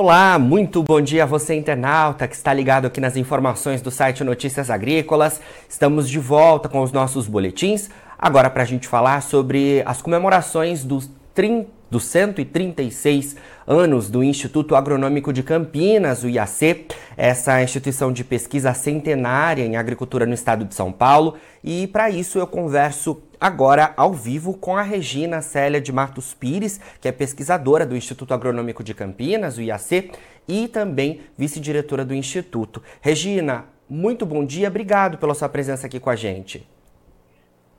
Olá, muito bom dia a você internauta que está ligado aqui nas informações do site Notícias Agrícolas. Estamos de volta com os nossos boletins, agora para a gente falar sobre as comemorações dos 30 dos 136 anos do Instituto Agronômico de Campinas, o IAC, essa instituição de pesquisa centenária em agricultura no estado de São Paulo. E para isso eu converso agora ao vivo com a Regina Célia de Matos Pires, que é pesquisadora do Instituto Agronômico de Campinas, o IAC, e também vice-diretora do Instituto. Regina, muito bom dia, obrigado pela sua presença aqui com a gente.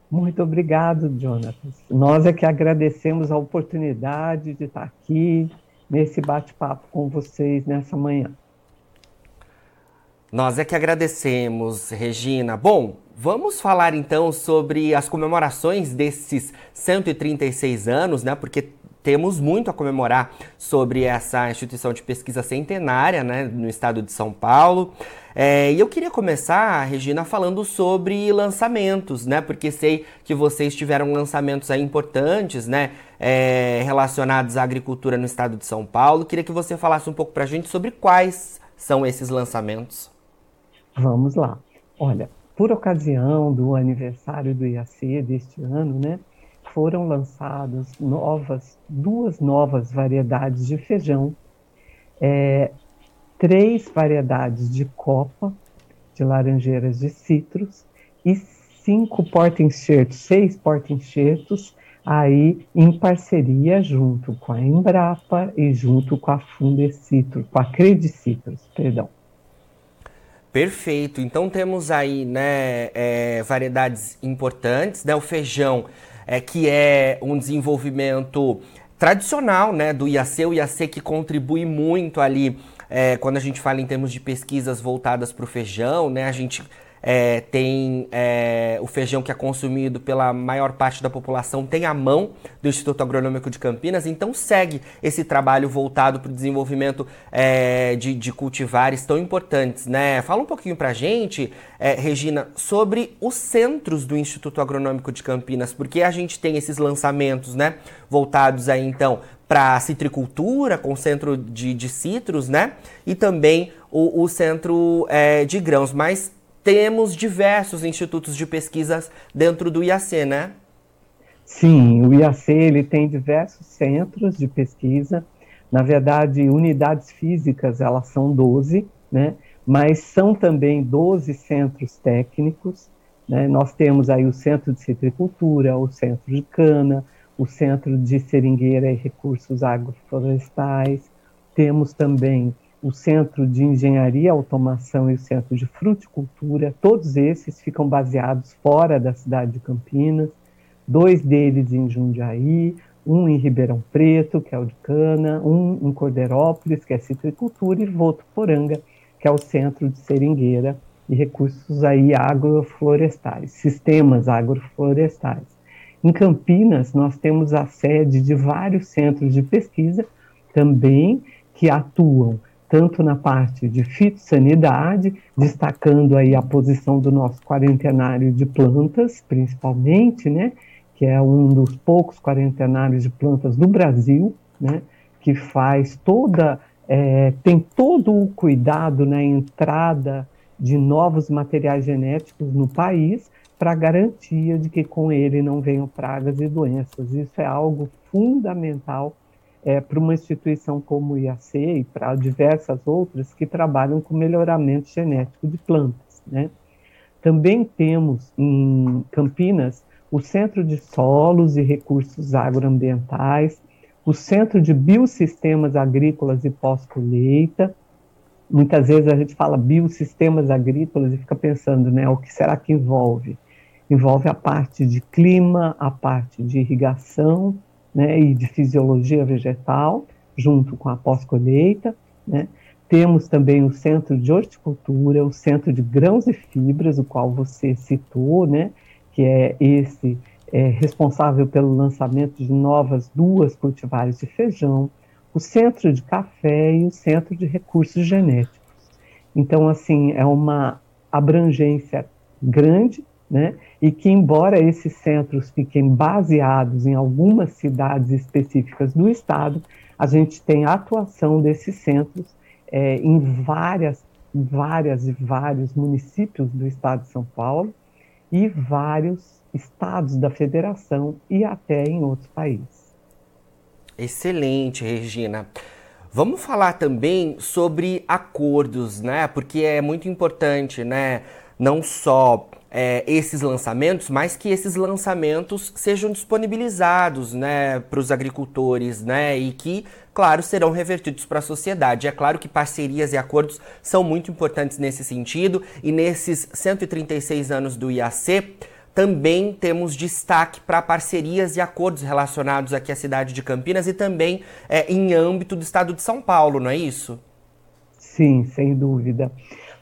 Muito obrigado, Jonathan. Nós é que agradecemos a oportunidade de estar aqui nesse bate-papo com vocês nessa manhã. Nós é que agradecemos, Regina. Bom, vamos falar então sobre as comemorações desses 136 anos, né? Porque temos muito a comemorar sobre essa instituição de pesquisa centenária né, no estado de São Paulo. É, e eu queria começar, Regina, falando sobre lançamentos, né? Porque sei que vocês tiveram lançamentos aí importantes, né? É, relacionados à agricultura no estado de São Paulo. Queria que você falasse um pouco para a gente sobre quais são esses lançamentos. Vamos lá. Olha, por ocasião do aniversário do IAC deste ano, né? foram lançadas novas, duas novas variedades de feijão, é, três variedades de copa, de laranjeiras de citros, e cinco porta-enxertos, seis porta-enxertos, aí em parceria junto com a Embrapa e junto com a Fundecitro, com a Credicitrus, perdão. Perfeito. Então temos aí né, é, variedades importantes, né? O feijão é, que é um desenvolvimento tradicional né, do IAC, o IAC que contribui muito ali é, quando a gente fala em termos de pesquisas voltadas para o feijão, né, a gente é, tem é, o feijão que é consumido pela maior parte da população, tem a mão do Instituto Agronômico de Campinas, então segue esse trabalho voltado para o desenvolvimento é, de, de, cultivares tão importantes. Né? Fala um pouquinho para a gente, é, Regina, sobre os centros do Instituto Agronômico de Campinas, porque a gente tem esses lançamentos né, voltados aí então para a citricultura, com centro de, de citros, né? E também o, o centro é, de grãos. Mas temos diversos institutos de pesquisas dentro do IAC, né? Sim, o IAC ele tem diversos centros de pesquisa. Na verdade, unidades físicas, elas são 12, né? Mas são também 12 centros técnicos. Né? Nós temos aí o Centro de Citricultura, o Centro de Cana, o Centro de Seringueira e Recursos Agroflorestais. Temos também o Centro de Engenharia Automação e o Centro de Fruticultura, todos esses ficam baseados fora da cidade de Campinas, dois deles em Jundiaí, um em Ribeirão Preto, que é o de Cana, um em Cordeirópolis, que é citricultura, e Votuporanga, que é o Centro de Seringueira e Recursos aí agroflorestais, sistemas agroflorestais. Em Campinas, nós temos a sede de vários centros de pesquisa também que atuam tanto na parte de fitossanidade, destacando aí a posição do nosso quarentenário de plantas, principalmente, né, que é um dos poucos quarentenários de plantas do Brasil, né, que faz toda, é, tem todo o cuidado na entrada de novos materiais genéticos no país, para garantia de que com ele não venham pragas e doenças. Isso é algo fundamental é, para uma instituição como o IAC e para diversas outras que trabalham com melhoramento genético de plantas. Né? Também temos em Campinas o Centro de Solos e Recursos Agroambientais, o Centro de Biosistemas Agrícolas e Pós-Colheita. Muitas vezes a gente fala biosistemas agrícolas e fica pensando, né, o que será que envolve? Envolve a parte de clima, a parte de irrigação, né, e de fisiologia vegetal, junto com a pós-colheita. Né. Temos também o Centro de Horticultura, o Centro de Grãos e Fibras, o qual você citou, né, que é esse é, responsável pelo lançamento de novas duas cultivares de feijão, o Centro de Café e o Centro de Recursos Genéticos. Então, assim, é uma abrangência grande né? E que, embora esses centros fiquem baseados em algumas cidades específicas do estado, a gente tem a atuação desses centros é, em várias, várias e vários municípios do estado de São Paulo e vários estados da federação e até em outros países. Excelente, Regina. Vamos falar também sobre acordos, né? Porque é muito importante, né? Não só é, esses lançamentos, mas que esses lançamentos sejam disponibilizados né, para os agricultores né, e que, claro, serão revertidos para a sociedade. É claro que parcerias e acordos são muito importantes nesse sentido e nesses 136 anos do IAC também temos destaque para parcerias e acordos relacionados aqui à cidade de Campinas e também é, em âmbito do estado de São Paulo, não é isso? Sim, sem dúvida.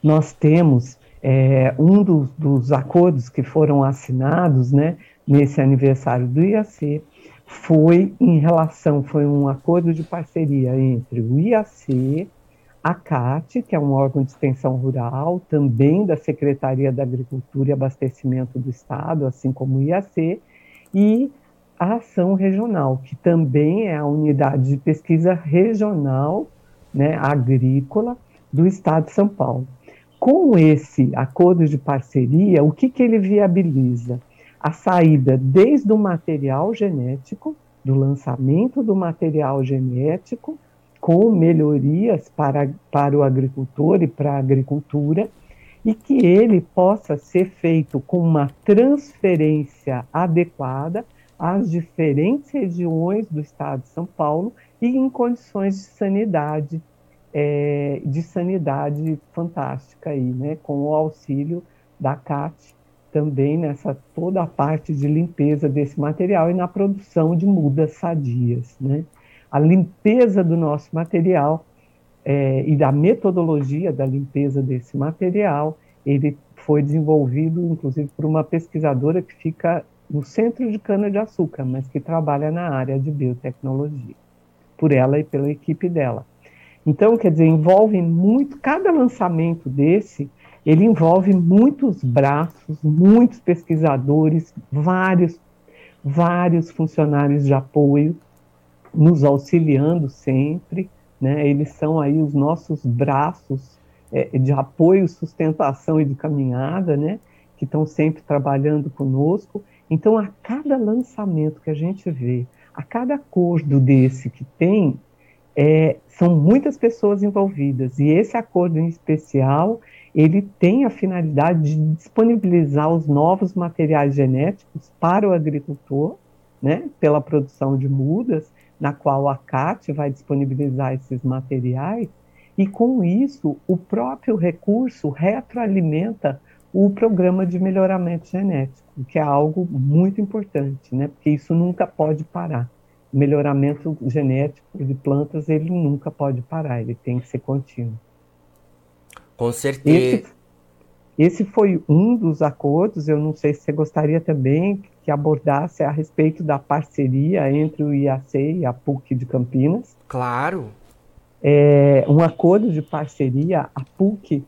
Nós temos é, um dos, dos, acordos que foram assinados né, nesse aniversário do IAC foi em relação, foi um acordo de parceria entre o IAC, a CAT, que é um órgão de extensão rural, também da Secretaria da Agricultura e Abastecimento do Estado, assim como o IAC, e a Ação Regional, que também é a unidade de pesquisa regional né, agrícola do Estado de São Paulo. Com esse acordo de parceria, o que, que ele viabiliza? A saída desde o material genético, do lançamento do material genético, com melhorias para, para o agricultor e para a agricultura, e que ele possa ser feito com uma transferência adequada às diferentes regiões do estado de São Paulo e em condições de sanidade é, de sanidade fantástica aí, né, com o auxílio da CAT também nessa toda a parte de limpeza desse material e na produção de mudas sadias, né. A limpeza do nosso material é, e da metodologia da limpeza desse material, ele foi desenvolvido, inclusive, por uma pesquisadora que fica no centro de cana-de-açúcar, mas que trabalha na área de biotecnologia, por ela e pela equipe dela. Então, quer dizer, envolve muito, cada lançamento desse, ele envolve muitos braços, muitos pesquisadores, vários, vários funcionários de apoio nos auxiliando sempre, né? Eles são aí os nossos braços é, de apoio, sustentação e de caminhada, né? Que estão sempre trabalhando conosco. Então, a cada lançamento que a gente vê, a cada acordo desse que tem, é, são muitas pessoas envolvidas. E esse acordo em especial ele tem a finalidade de disponibilizar os novos materiais genéticos para o agricultor, né, pela produção de mudas, na qual a CAT vai disponibilizar esses materiais, e com isso o próprio recurso retroalimenta o programa de melhoramento genético, que é algo muito importante, né, porque isso nunca pode parar melhoramento genético de plantas ele nunca pode parar, ele tem que ser contínuo. Com certeza. Esse, esse foi um dos acordos, eu não sei se você gostaria também que abordasse a respeito da parceria entre o IAC e a PUC de Campinas. Claro. É, um acordo de parceria, a PUC,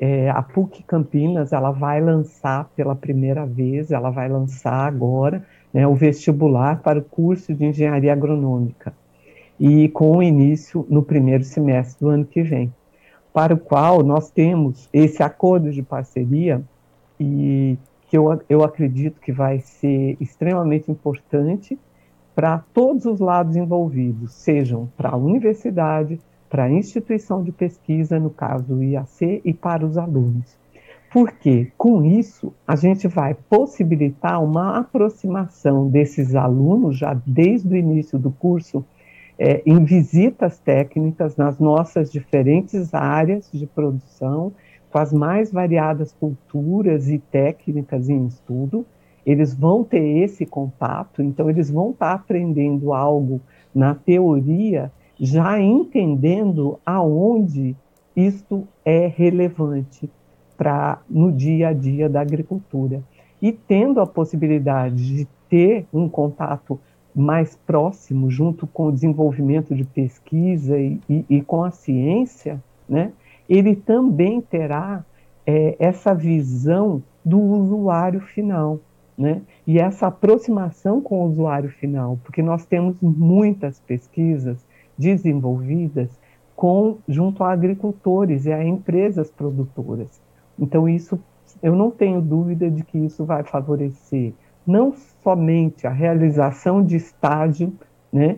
é, a PUC Campinas, ela vai lançar pela primeira vez, ela vai lançar agora, né, o vestibular para o curso de engenharia agronômica, e com início no primeiro semestre do ano que vem, para o qual nós temos esse acordo de parceria, e que eu, eu acredito que vai ser extremamente importante para todos os lados envolvidos, sejam para a universidade, para a instituição de pesquisa, no caso o IAC, e para os alunos. Porque, com isso, a gente vai possibilitar uma aproximação desses alunos, já desde o início do curso, é, em visitas técnicas nas nossas diferentes áreas de produção, com as mais variadas culturas e técnicas em estudo. Eles vão ter esse contato, então, eles vão estar aprendendo algo na teoria, já entendendo aonde isto é relevante para no dia a dia da agricultura. E tendo a possibilidade de ter um contato mais próximo, junto com o desenvolvimento de pesquisa e, e, e com a ciência, né, ele também terá é, essa visão do usuário final, né, e essa aproximação com o usuário final, porque nós temos muitas pesquisas desenvolvidas com junto a agricultores e a empresas produtoras. Então isso eu não tenho dúvida de que isso vai favorecer não somente a realização de estágio, né,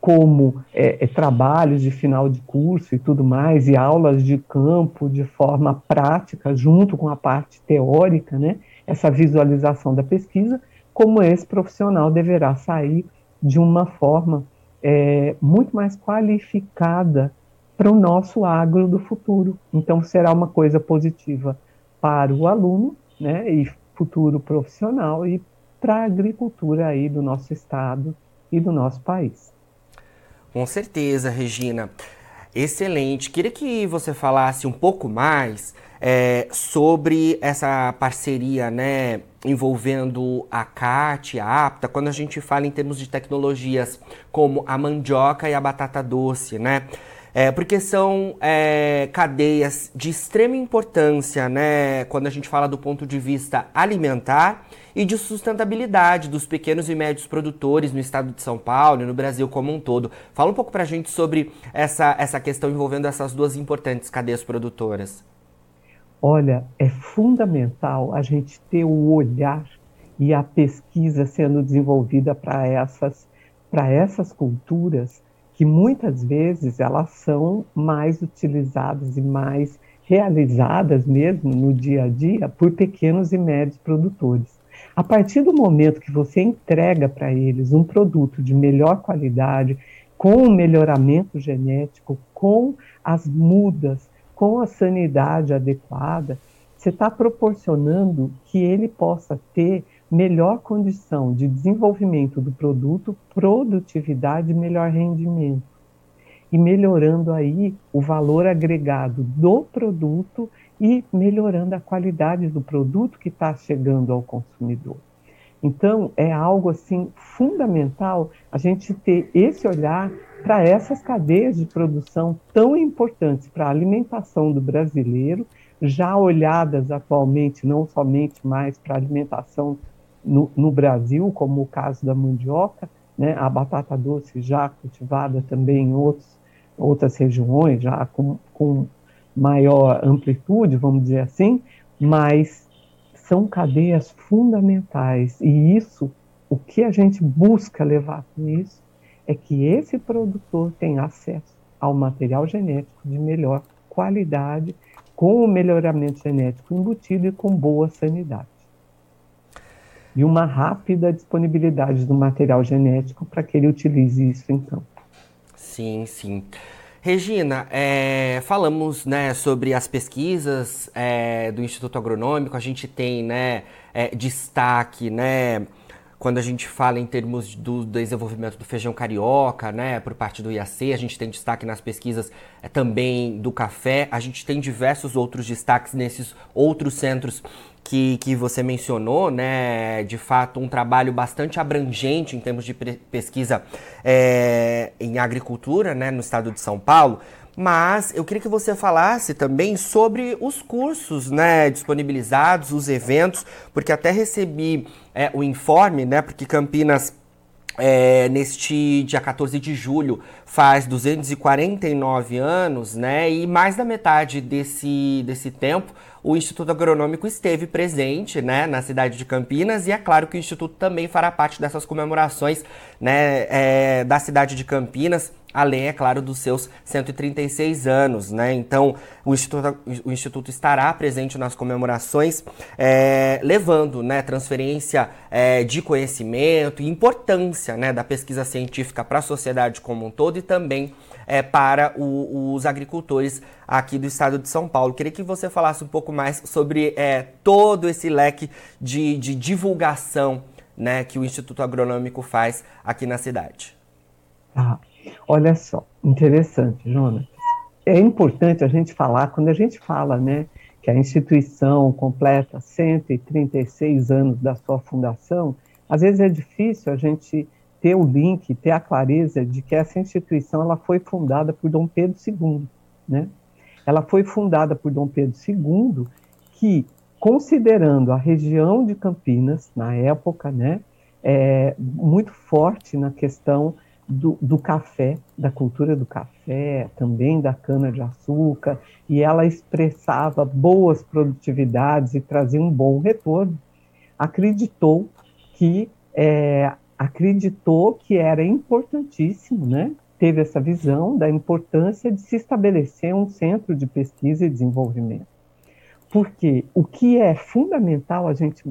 como é, é, trabalhos de final de curso e tudo mais, e aulas de campo de forma prática, junto com a parte teórica, né, essa visualização da pesquisa, como esse profissional deverá sair de uma forma é, muito mais qualificada para o nosso agro do futuro. Então, será uma coisa positiva para o aluno, né, e futuro profissional, e para a agricultura aí do nosso estado e do nosso país. Com certeza, Regina. Excelente. Queria que você falasse um pouco mais é, sobre essa parceria, né, envolvendo a CAT, a APTA, quando a gente fala em termos de tecnologias como a mandioca e a batata doce, né? É, porque são é, cadeias de extrema importância, né, quando a gente fala do ponto de vista alimentar e de sustentabilidade dos pequenos e médios produtores no estado de São Paulo e no Brasil como um todo. Fala um pouco para a gente sobre essa, essa questão envolvendo essas duas importantes cadeias produtoras. Olha, é fundamental a gente ter o olhar e a pesquisa sendo desenvolvida para essas, para essas culturas que muitas vezes elas são mais utilizadas e mais realizadas mesmo no dia a dia por pequenos e médios produtores. A partir do momento que você entrega para eles um produto de melhor qualidade, com o melhoramento genético, com as mudas, com a sanidade adequada, você está proporcionando que ele possa ter melhor condição de desenvolvimento do produto, produtividade e melhor rendimento. E melhorando aí o valor agregado do produto e melhorando a qualidade do produto que está chegando ao consumidor. Então, é algo assim fundamental a gente ter esse olhar para essas cadeias de produção tão importantes para a alimentação do brasileiro, já olhadas atualmente não somente mais para a alimentação no, no, Brasil, como o caso da mandioca, né, a batata doce já cultivada também em outros, outras regiões, já com, com maior amplitude, vamos dizer assim, mas são cadeias fundamentais e isso, o que a gente busca levar com isso, é que esse produtor tenha acesso ao material genético de melhor qualidade, com o melhoramento genético embutido e com boa sanidade. E uma rápida disponibilidade do material genético para que ele utilize isso em campo. Sim, sim. Regina, é, falamos né, sobre as pesquisas é, do Instituto Agronômico, a gente tem né, é, destaque né, quando a gente fala em termos do desenvolvimento do feijão carioca, né, por parte do IAC, a gente tem destaque nas pesquisas é, também do café, a gente tem diversos outros destaques nesses outros centros que, que você mencionou, né, de fato um trabalho bastante abrangente em termos de pesquisa é, em agricultura, né, no estado de São Paulo. Mas eu queria que você falasse também sobre os cursos, né, disponibilizados, os eventos, porque até recebi é, o informe, né, porque Campinas é, neste dia 14 de julho faz 249 anos, né? E mais da metade desse, desse tempo o Instituto Agronômico esteve presente né, na cidade de Campinas e é claro que o Instituto também fará parte dessas comemorações né, é, da cidade de Campinas, além, é claro, dos seus 136 anos. Né? Então, o Instituto, o Instituto estará presente nas comemorações, é, levando né, transferência é, de conhecimento e importância né, da pesquisa científica para a sociedade como um todo e também é, para o, os agricultores aqui do estado de São Paulo. Queria que você falasse um pouco mais sobre é, todo esse leque de, de divulgação né, que o Instituto Agronômico faz aqui na cidade. Ah, olha só, interessante, Jonas. É importante a gente falar, quando a gente fala né, que a instituição completa 136 anos da sua fundação, às vezes é difícil a gente ter o link, ter a clareza de que essa instituição ela foi fundada por Dom Pedro II, né? Ela foi fundada por Dom Pedro II, que considerando a região de Campinas na época, né, é, muito forte na questão do, do café, da cultura do café, também da cana-de-açúcar, e ela expressava boas produtividades e trazia um bom retorno, acreditou que é, acreditou que era importantíssimo, né? Teve essa visão da importância de se estabelecer um centro de pesquisa e desenvolvimento. Porque o que é fundamental, a gente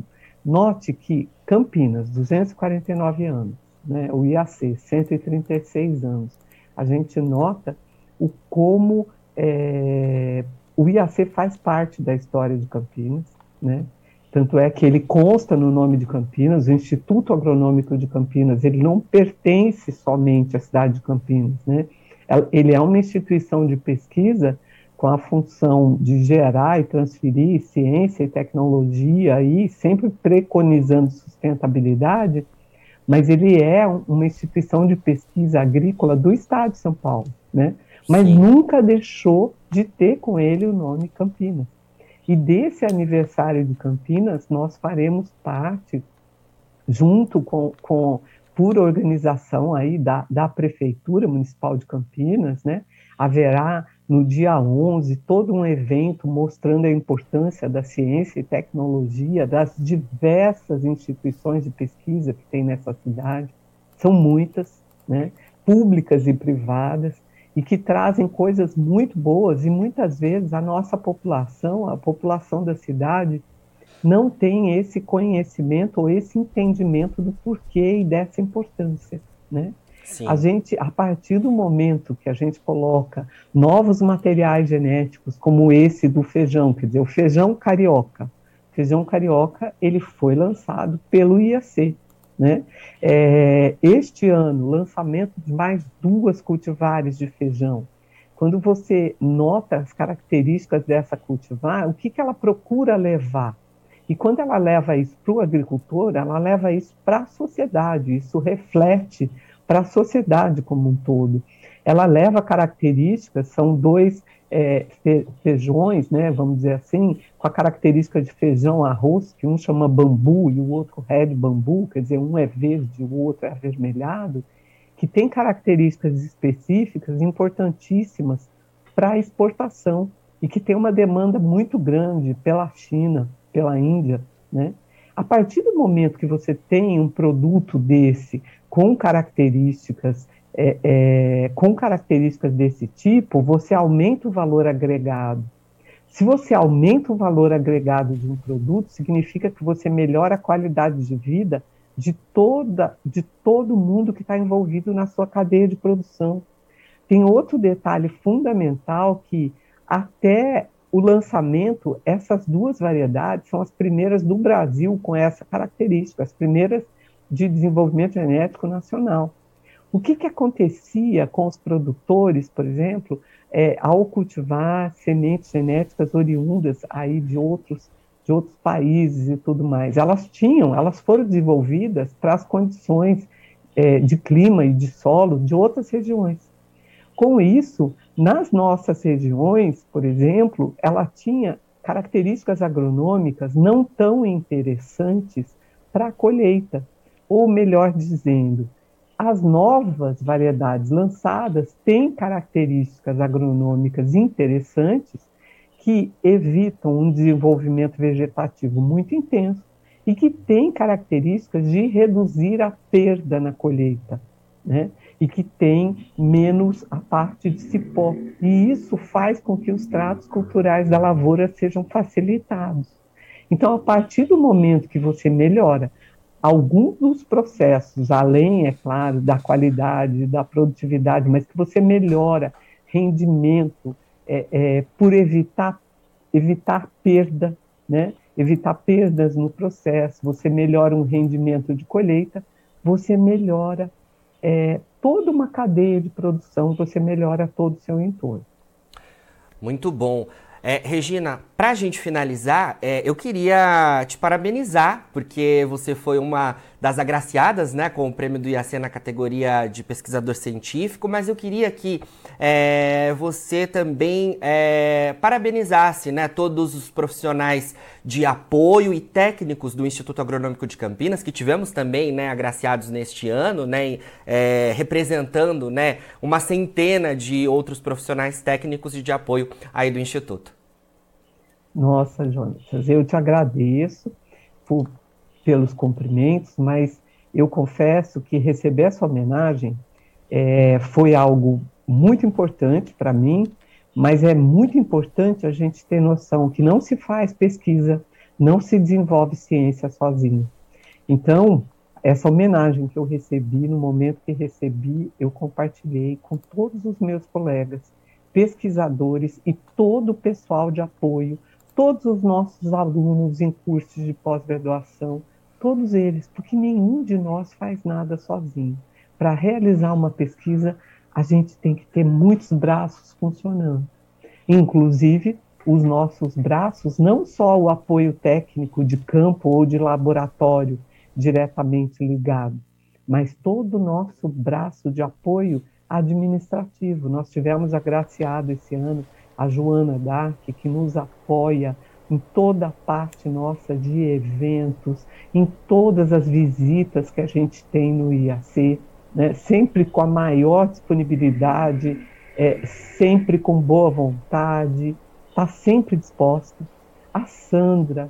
note que Campinas, 249 anos, né, o IAC, 136 anos, a gente nota o como é, o IAC faz parte da história de Campinas, né? Tanto é que ele consta no nome de Campinas, o Instituto Agronômico de Campinas, ele não pertence somente à cidade de Campinas, né? Ele é uma instituição de pesquisa com a função de gerar e transferir ciência e tecnologia, aí sempre preconizando sustentabilidade, mas ele é uma instituição de pesquisa agrícola do Estado de São Paulo, né? Mas Sim. nunca deixou de ter com ele o nome Campinas. E desse aniversário de Campinas, nós faremos parte, junto com, com por organização aí da, da Prefeitura Municipal de Campinas, né? Haverá no dia 11 todo um evento mostrando a importância da ciência e tecnologia, das diversas instituições de pesquisa que tem nessa cidade. São muitas, né? Públicas e privadas e que trazem coisas muito boas e muitas vezes a nossa população, a população da cidade, não tem esse conhecimento ou esse entendimento do porquê e dessa importância, né? Sim. A gente, a partir do momento que a gente coloca novos materiais genéticos, como esse do feijão, quer dizer, o feijão carioca, o feijão carioca, ele foi lançado pelo IAC, né? É, este ano, lançamento de mais duas cultivares de feijão. Quando você nota as características dessa cultivar, o que, que ela procura levar? E quando ela leva isso para o agricultor, ela leva isso para a sociedade, isso reflete para a sociedade como um todo. Ela leva características, são dois é, feijões, né, vamos dizer assim, com a característica de feijão arroz, que um chama bambu e o outro red bambu, quer dizer, um é verde o outro é avermelhado, que tem características específicas importantíssimas para a exportação e que tem uma demanda muito grande pela China, pela Índia, né? A partir do momento que você tem um produto desse com características é, é, com características desse tipo, você aumenta o valor agregado. Se você aumenta o valor agregado de um produto, significa que você melhora a qualidade de vida de toda de todo mundo que está envolvido na sua cadeia de produção. Tem outro detalhe fundamental que até o lançamento, essas duas variedades são as primeiras do Brasil com essa característica, as primeiras de desenvolvimento genético nacional. O que, que acontecia com os produtores, por exemplo, é, ao cultivar sementes genéticas oriundas aí de outros, de outros países e tudo mais? Elas tinham, elas foram desenvolvidas para as condições é, de clima e de solo de outras regiões. Com isso, nas nossas regiões, por exemplo, ela tinha características agronômicas não tão interessantes para a colheita, ou melhor dizendo, as novas variedades lançadas têm características agronômicas interessantes que evitam um desenvolvimento vegetativo muito intenso e que têm características de reduzir a perda na colheita, né? E que tem menos a parte de cipó. E isso faz com que os tratos culturais da lavoura sejam facilitados. Então, a partir do momento que você melhora alguns dos processos, além, é claro, da qualidade, da produtividade, mas que você melhora rendimento é, é, por evitar, evitar perda, né? evitar perdas no processo, você melhora um rendimento de colheita, você melhora é, toda uma cadeia de produção, você melhora todo o seu entorno. Muito bom. É, Regina, para a gente finalizar, é, eu queria te parabenizar, porque você foi uma das agraciadas né, com o prêmio do IAC na categoria de pesquisador científico, mas eu queria que é, você também é, parabenizasse né, todos os profissionais de apoio e técnicos do Instituto Agronômico de Campinas, que tivemos também né, agraciados neste ano, né, é, representando né, uma centena de outros profissionais técnicos e de apoio aí do Instituto. Nossa, Jonas, eu te agradeço por, pelos cumprimentos, mas eu confesso que receber essa homenagem é, foi algo muito importante para mim, mas é muito importante a gente ter noção que não se faz pesquisa, não se desenvolve ciência sozinho. Então, essa homenagem que eu recebi, no momento que recebi, eu compartilhei com todos os meus colegas, pesquisadores e todo o pessoal de apoio, todos os nossos alunos em cursos de pós-graduação, todos eles, porque nenhum de nós faz nada sozinho. Para realizar uma pesquisa, a gente tem que ter muitos braços funcionando. Inclusive, os nossos braços, não só o apoio técnico de campo ou de laboratório diretamente ligado, mas todo o nosso braço de apoio administrativo. Nós tivemos agraciado esse ano a Joana Dark, que nos apoia em toda a parte nossa de eventos, em todas as visitas que a gente tem no IAC né, sempre com a maior disponibilidade, é, sempre com boa vontade, está sempre disposta. A Sandra,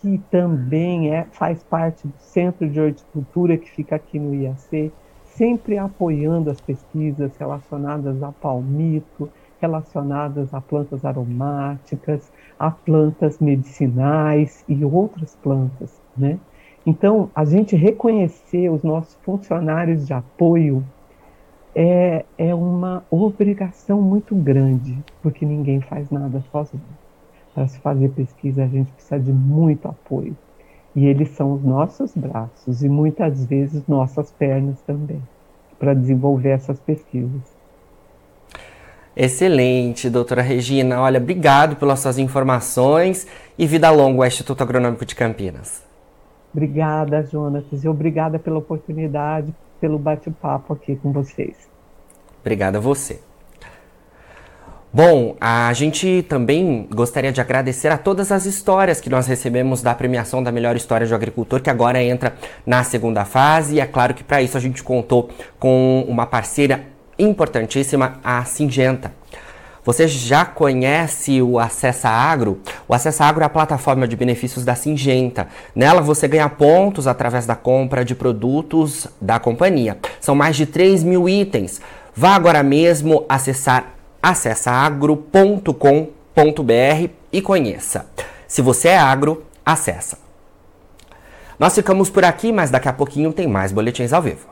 que também é, faz parte do Centro de Horticultura que fica aqui no IAC, sempre apoiando as pesquisas relacionadas a palmito, relacionadas a plantas aromáticas, a plantas medicinais e outras plantas, né? Então, a gente reconhecer os nossos funcionários de apoio é, é uma obrigação muito grande, porque ninguém faz nada sozinho. Para se fazer pesquisa, a gente precisa de muito apoio. E eles são os nossos braços e muitas vezes nossas pernas também, para desenvolver essas pesquisas. Excelente, doutora Regina. Olha, obrigado pelas suas informações e vida longa ao Instituto Agronômico de Campinas. Obrigada, Jonatas, e obrigada pela oportunidade, pelo bate-papo aqui com vocês. Obrigada a você. Bom, a gente também gostaria de agradecer a todas as histórias que nós recebemos da premiação da melhor história de agricultor, que agora entra na segunda fase. E é claro que para isso a gente contou com uma parceira importantíssima, a Singenta. Você já conhece o Acessa Agro? O Acessa Agro é a plataforma de benefícios da Singenta. Nela você ganha pontos através da compra de produtos da companhia. São mais de 3 mil itens. Vá agora mesmo acessar acessaagro.com.br e conheça. Se você é agro, acessa. Nós ficamos por aqui, mas daqui a pouquinho tem mais boletins ao vivo.